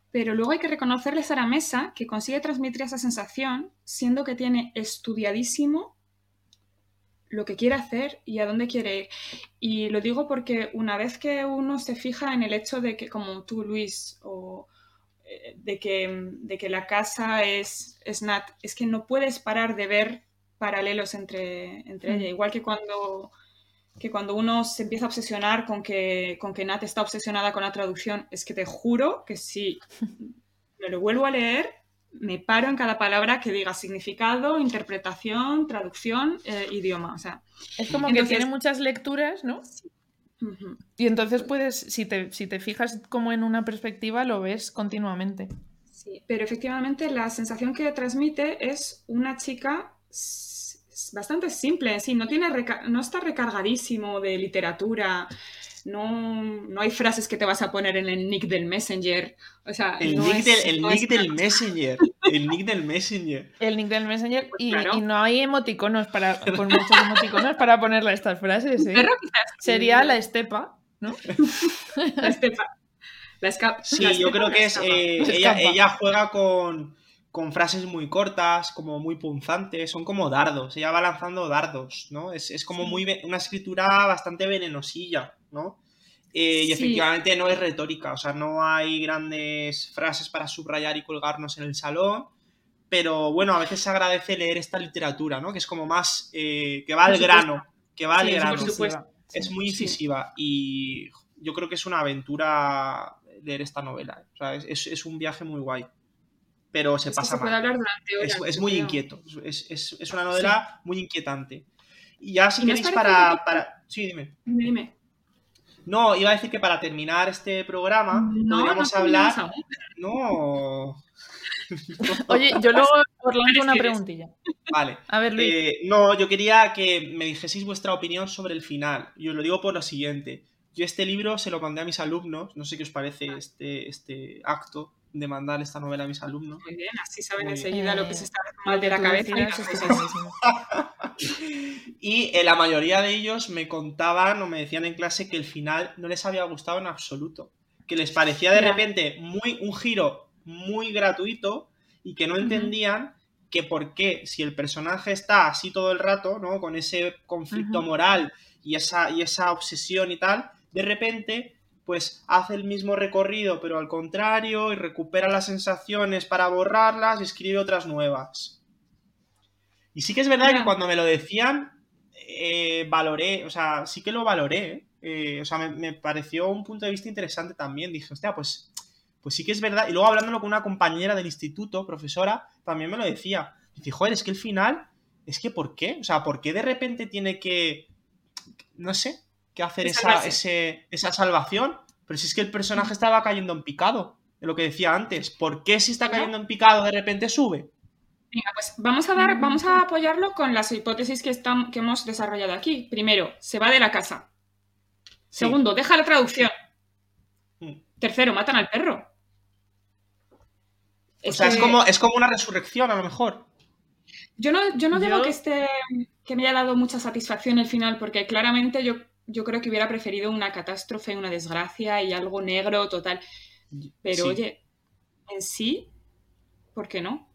pero luego hay que reconocerle a Sara Mesa que consigue transmitir esa sensación, siendo que tiene estudiadísimo lo que quiere hacer y a dónde quiere ir. Y lo digo porque una vez que uno se fija en el hecho de que, como tú, Luis, o de que, de que la casa es, es Nat, es que no puedes parar de ver paralelos entre, entre Mm. ella. Igual que cuando, que cuando uno se empieza a obsesionar con que, con que Nat está obsesionada con la traducción, es que te juro que si me lo vuelvo a leer, me paro en cada palabra que diga significado, interpretación, traducción, eh, idioma. O sea, Es como que tiene muchas lecturas, ¿no? Y entonces puedes, si te, si te fijas como en una perspectiva, lo ves continuamente. Sí, pero efectivamente la sensación que transmite es una chica bastante simple, sí, no, tiene no está recargadísimo de literatura, no, no hay frases que te vas a poner en el nick del Messenger, o sea, El no nick, es- del, el no nick es del Messenger. El nick del Messenger. *laughs* El nick del Messenger Pues y, claro. y no hay emoticonos para pues muchos emoticonos para ponerle estas frases. ¿eh? Perro quizás Sería la estepa, ¿no? *laughs* la estepa. La esca- Sí, la yo creo que es. escapa. eh, Escapa. ella, ella juega con, con frases muy cortas, como muy punzantes, son como dardos. Ella va lanzando dardos, ¿no? Es, es como muy. Una escritura bastante venenosilla, ¿no? Eh, y Sí. efectivamente no es retórica, o sea, no hay grandes frases para subrayar y colgarnos en el salón. Pero bueno, a veces se agradece leer esta literatura, ¿no? Que es como más. eh, que va Por al supuesto. grano, que va Sí, al grano. Es muy incisiva y yo creo que es una aventura leer esta novela. O sea, es, es- un viaje muy guay. Pero se Es pasa se puede mal. hablar durante horas. Es, muy creo. inquieto. Es, es- es una novela muy inquietante. Y ya si ¿Y no os queréis para, para... Sí. Dime, dime. No, iba a decir que para terminar este programa No, podríamos no hablar... No. *laughs* Oye, yo luego os lanzo una preguntilla. Vale. A ver, Luis. Eh, no, yo quería que me dijeseis vuestra opinión sobre el final. Y os lo digo por lo siguiente. Yo este libro se lo mandé a mis alumnos. No sé qué os parece este, este acto de mandar esta novela a mis alumnos. Muy bien, así saben Muy enseguida lo que Eh, se está mal de la cabeza. y cosas. segurísima. Y eh, la mayoría de ellos me contaban o me decían en clase que el final no les había gustado en absoluto. Que les parecía de repente muy, un giro muy gratuito y que no entendían que por qué, si el personaje está así todo el rato, ¿no? Con ese conflicto moral y esa, y esa obsesión y tal, de repente, pues hace el mismo recorrido, pero al contrario, y recupera las sensaciones para borrarlas y escribe otras nuevas. Y sí que es verdad que cuando me lo decían, eh, valoré, o sea, sí que lo valoré, ¿eh? Eh, o sea, me, me pareció un punto de vista interesante también. Dije, hostia, pues, pues sí que es verdad. Y luego hablándolo con una compañera del instituto, profesora, también me lo decía. Dice, joder, es que el final, es que ¿por qué? O sea, ¿por qué de repente tiene que, no sé, que hacer esa, ese- esa salvación? Pero si es que el personaje estaba cayendo en picado, de lo que decía antes. ¿Por qué si está cayendo en picado de repente sube? Venga, pues vamos a dar, vamos a apoyarlo con las hipótesis que, están, que hemos desarrollado aquí. Primero, se va de la casa. Sí. Segundo, deja la traducción. Mm. Tercero, matan al perro. O sea, es que como, es como una resurrección a lo mejor. Yo no, yo no digo Yo- que esté que me haya dado mucha satisfacción el final, porque claramente yo, yo creo que hubiera preferido una catástrofe, una desgracia y algo negro total. Pero Sí. oye, en sí, ¿por qué no?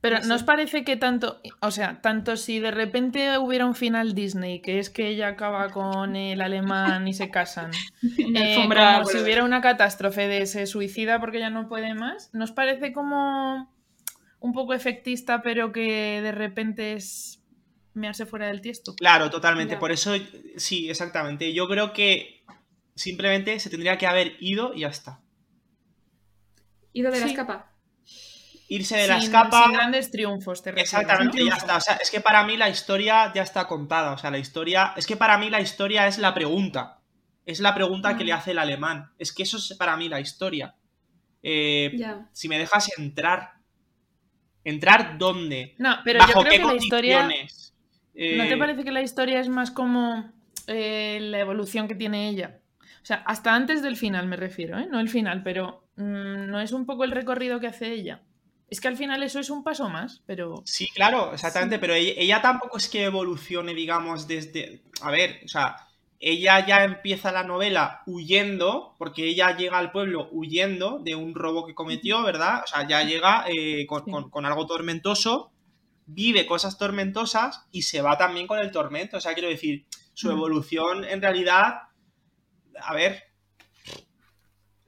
Pero no ¿no os parece que tanto, o sea, tanto si de repente hubiera un final Disney, que es que ella acaba con el alemán y se casan, *laughs* eh, como si hubiera una catástrofe de se suicida porque ya no puede más, ¿nos parece como un poco efectista, pero que de repente es mearse fuera del tiesto? Claro, totalmente. Ya. Por eso, sí, exactamente. Yo creo que simplemente se tendría que haber ido y ya está. Ido de la escapa. Irse de la escapa. sin grandes triunfos, te Exactamente, ¿no? ya está. O sea, es que para mí la historia ya está contada. O sea, la historia. Es que para mí la historia es la pregunta. Es la pregunta que Mm. le hace el alemán. Es que eso es para mí la historia. Eh. Si me dejas entrar. ¿Entrar dónde? No, pero ¿Bajo yo creo qué que la historia... ¿No te Eh, parece que la historia es más como eh, la evolución que tiene ella? O sea, hasta antes del final me refiero, ¿eh? No el final, pero mm, no es un poco el recorrido que hace ella. Es que al final eso es un paso más, pero... Sí, claro, exactamente, pero ella, ella tampoco es que evolucione, digamos, desde... A ver, o sea, ella ya empieza la novela huyendo, porque ella llega al pueblo huyendo de un robo que cometió, ¿verdad? O sea, ya llega eh, con, Sí. con- con algo tormentoso, vive cosas tormentosas y se va también con el tormento. O sea, quiero decir, su Mm. evolución en realidad, a ver,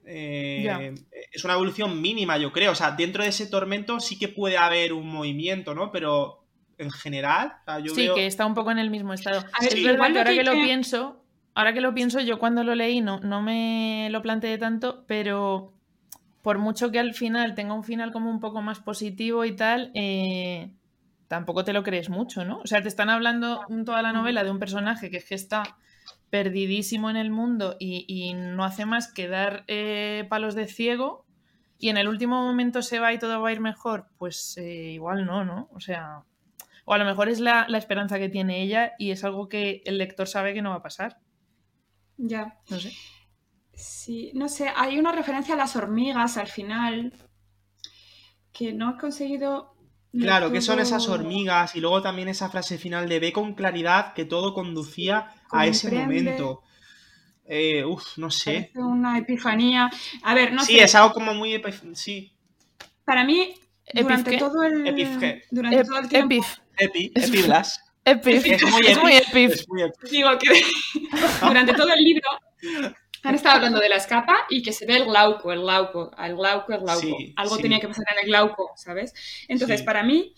eh, es una evolución mínima, yo creo. O sea, dentro de ese tormento sí que puede haber un movimiento, ¿no? Pero en general, o sea, yo sí, veo... que está un poco en el mismo estado. A ver, es verdad que ahora que lo pienso, ahora que lo pienso, yo cuando lo leí no, no me lo planteé tanto, pero por mucho que al final tenga un final como un poco más positivo y tal, eh, tampoco te lo crees mucho, ¿no? O sea, te están hablando en toda la novela de un personaje que es que está perdidísimo en el mundo y, y no hace más que dar eh, palos de ciego y en el último momento se va y todo va a ir mejor, pues eh, igual no, ¿no? O sea, o a lo mejor es la, la esperanza que tiene ella y es algo que el lector sabe que no va a pasar. Ya. No sé. Sí, no sé, hay una referencia a las hormigas al final que no he conseguido. Claro, que son esas hormigas y luego también esa frase final de ve con claridad que todo conducía a ese momento. Eh, uf, no sé. Parece una epifanía. A ver, no sí, sé. es algo como muy... epif- Sí, Para mí, durante ¿Epif todo el. Epifge. Durante Ep- todo el tiempo. Epif. epi, epiblas. Epif. Es muy Es muy epif. epif. Es muy epif. Digo que *laughs* durante todo el libro han estado hablando de la escapa y que se ve el glauco, el glauco, el glauco, el glauco. Sí, Algo sí. tenía que pasar en el glauco, ¿sabes? Entonces, Sí. para mí,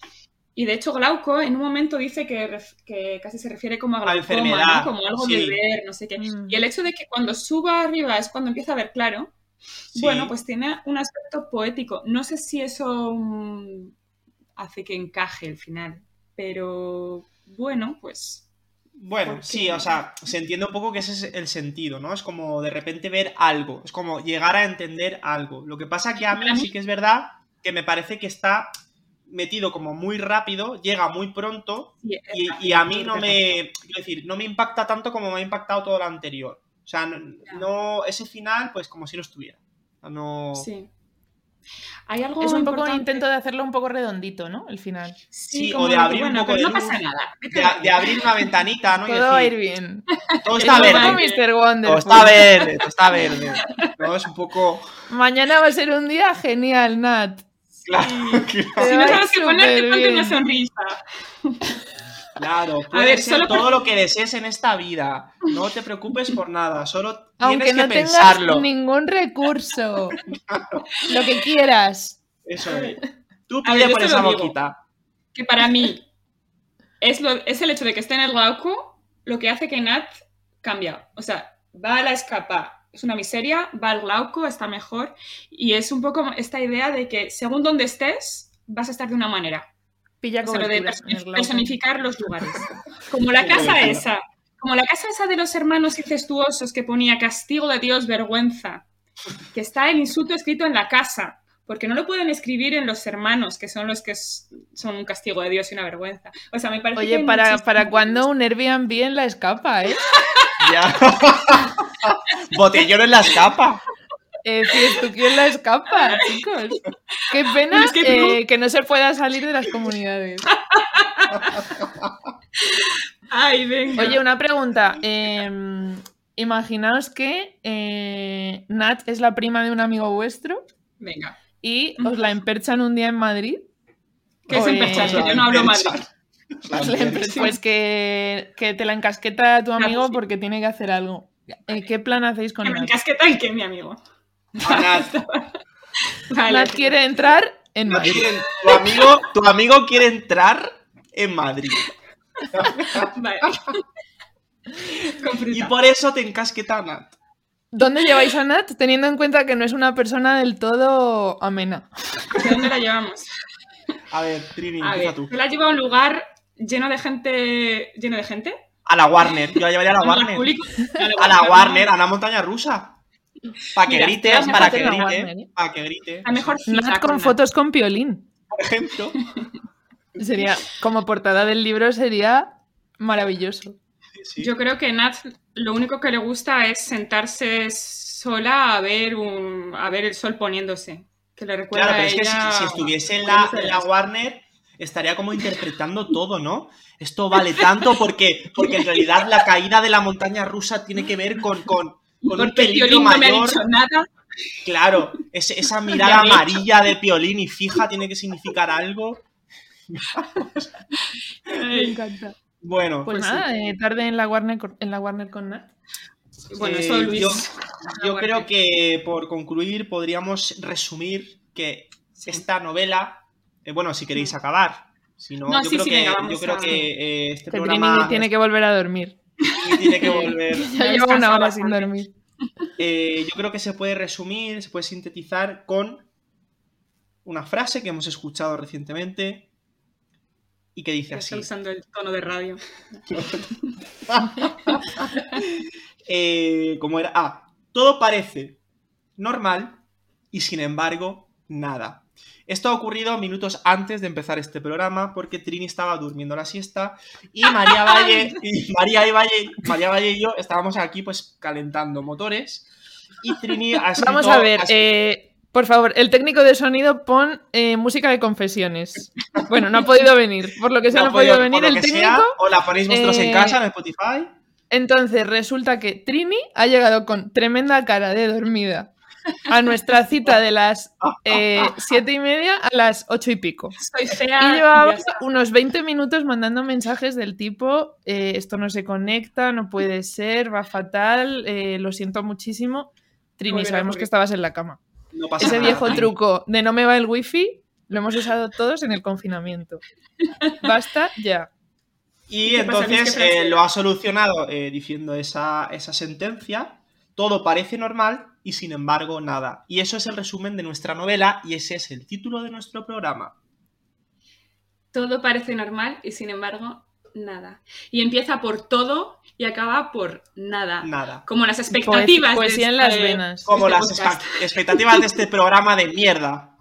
Y de hecho, Glauco en un momento dice que, que casi se refiere como a glaucoma, enfermedad, como algo sí. de ver, no sé qué. Mm. Y el hecho de que cuando suba arriba es cuando empieza a ver claro, Sí. bueno, pues tiene un aspecto poético. No sé si eso mm, hace que encaje el final, pero bueno, pues Bueno, Porque- sí, o sea, se entiende un poco que ese es el sentido, ¿no? Es como de repente ver algo, es como llegar a entender algo. Lo que pasa que a mí sí que es verdad que me parece que está metido como muy rápido, llega muy pronto sí, y, a mí no me, quiero decir, no me impacta tanto como me ha impactado todo lo anterior. O sea, no, no- ese final, pues como si no estuviera. O sea, No... Sí. Hay algo Es un poco importante- intento de hacerlo un poco redondito, ¿no? El final. Sí, como o de abrir un bueno, poco pero de no luz. pasa nada. De, de abrir una ventanita, ¿no? Y Todo va a ir bien. todo Es está un poco verde. Mr. Wonder. Todo está verde, todo está verde. No, es un poco... Mañana va a ser un día genial, Nat. Claro, *laughs* Si Te no sabes qué ponerte, súper ponte una sonrisa. Claro. Puede ver, ser solo por- todo lo que desees en esta vida. No te preocupes por nada, solo Aunque tienes no que tengas pensarlo. ningún recurso. *laughs* Lo que quieras. Eso es. Tú A pide ver, por esa boquita. Que para mí es, lo, es el hecho de que esté en el Glauco lo que hace que Nat cambia. O sea, va a la escapa, es una miseria, va al Glauco, está mejor. Y es un poco esta idea de que según donde estés, vas a estar de una manera. Pilla O sea, lo de personificar los lugares. Como la casa esa. Como la casa esa de los hermanos incestuosos que ponía castigo de Dios, vergüenza. Que está el insulto escrito en la casa. Porque no lo pueden escribir en los hermanos, que son los que son un castigo de Dios y una vergüenza. O sea, me parece que Oye, hay para, muchísimo- para cuando un Airbnb en la escapa, ¿eh? *laughs* Ya. *laughs* Botellón en la escapa. Eh, tú quién la escapa, chicos. Qué pena Es que tú- eh, que no se pueda salir de las comunidades. Ay, venga. Oye, una pregunta. eh, imaginaos que eh, Nat es la prima de un amigo vuestro Venga. y os la emperchan un día en Madrid. ¿Qué es empezar? Que yo no hablo Madrid. Emper- Pues que, que te la encasqueta a tu amigo sí. porque tiene que hacer algo. Eh, ¿Qué plan hacéis con Que me encasqueta el que mi amigo. *laughs* Vale. Nat quiere entrar en Madrid. tu, amigo, tu amigo quiere entrar en Madrid. Vale. *laughs* Y por eso te encasqueta Nat. ¿Dónde lleváis a Nat teniendo en cuenta que no es una persona del todo amena? ¿De dónde la llevamos? A ver, Trini, A empieza ver, tú. se la lleva a un lugar lleno de gente. ¿Lleno de gente? A la Warner. Yo la llevaría a la Warner. público. A la Warner, a una montaña rusa. Para que Mira, grite, te vas a para que en la grite. ¿eh? Para que grite. La mejor Nat con Nat. fotos con piolín. Por ejemplo. *laughs* Sería, como portada del libro, sería maravilloso. Sí. Yo creo que Nat lo único que le gusta es sentarse sola a ver un a ver el sol poniéndose. Que le recuerda Claro, pero a es que si, ella- si estuviese en la, en la Warner, estaría como interpretando todo, ¿no? Esto vale tanto porque, porque en realidad la caída de la montaña rusa tiene que ver con, con, con un Porque peligro violín no me ha mayor. dicho nada. Claro, esa *laughs* mirada amarilla de piolín y fija tiene que significar algo. Me encanta. Bueno, Pues, Pues nada, eh, tarde en la Warner, con- en la Warner con Nat. Bueno, Eh, eso Luis. yo, yo creo que por concluir podríamos resumir que Sí. esta novela, eh, bueno, si queréis acabar, si no, No, yo sí, creo sí, que, yo creo que eh, este programa tiene que volver a dormir. Trini tiene que volver. *laughs* Ya Ya lleva una hora sin dormir. Eh, yo creo que se puede resumir, se puede sintetizar con una frase que hemos escuchado recientemente y que dice así. usando el tono de radio. *laughs* Eh, como era? Ah, todo parece normal y sin embargo nada. Esto ha ocurrido minutos antes de empezar este programa porque Trini estaba durmiendo la siesta y *laughs* María Valle y María y Valle, María Valle y yo estábamos aquí pues calentando motores y Trini ha escrito- Vamos a ver, eh, por favor, el técnico de sonido pon eh, música de confesiones. Bueno, no ha podido venir. Por lo que sea, no, ha podido venir el técnico. sea, o la ponéis vosotros en eh, casa en Spotify. Entonces resulta que Trini ha llegado con tremenda cara de dormida a nuestra cita de las eh, siete y media a las ocho y pico. Soy fea. Y llevaba unos 20 minutos mandando mensajes del tipo, eh, esto no se conecta, no puede ser, va fatal, eh, lo siento muchísimo. Trini, sabemos que estabas en la cama. No pasa Ese nada, viejo truco de no me va el wifi Lo hemos usado todos en el confinamiento. Basta ya. Y entonces eh, lo ha solucionado eh, diciendo esa, esa sentencia. Todo parece normal y sin embargo nada. Y eso es el resumen de nuestra novela y ese es el título de nuestro programa. Todo parece normal y sin embargo nada. Y empieza por todo y acaba por nada. Nada. Como las expectativas. Poesía de en las este- venas. Como Este las podcast. expectativas de este programa de mierda.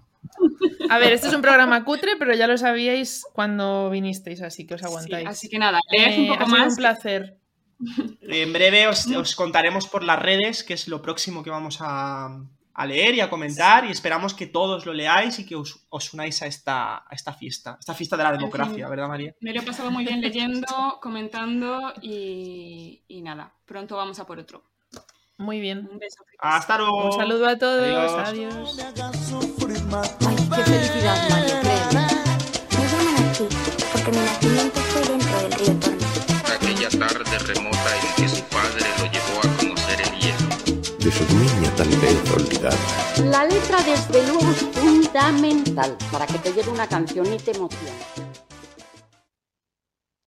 A ver, este es un programa cutre, pero ya lo sabíais cuando vinisteis, así que os Sí, aguantáis. así que nada, leed un Eh, poco ha sido más. un placer. En breve os, os contaremos por las redes, que es lo próximo que vamos a, a leer y a comentar. Y esperamos que todos lo leáis y que os, os unáis a esta, a esta fiesta, esta fiesta de la democracia, fin. ¿verdad, María? Me lo he pasado muy bien leyendo, comentando y, y nada, pronto vamos a por otro. Muy bien. Un beso. Hasta luego. Un saludo a todos. Adiós. Adiós. Ay, qué felicidad, Mario, créeme. Me llaman aquí porque mi nacimiento fue dentro del río. Remota en que su padre lo llevó a conocer el hielo. De su niña tal vez olvidada. La letra, desde luego, es fundamental para que te llegue una canción y te emocione.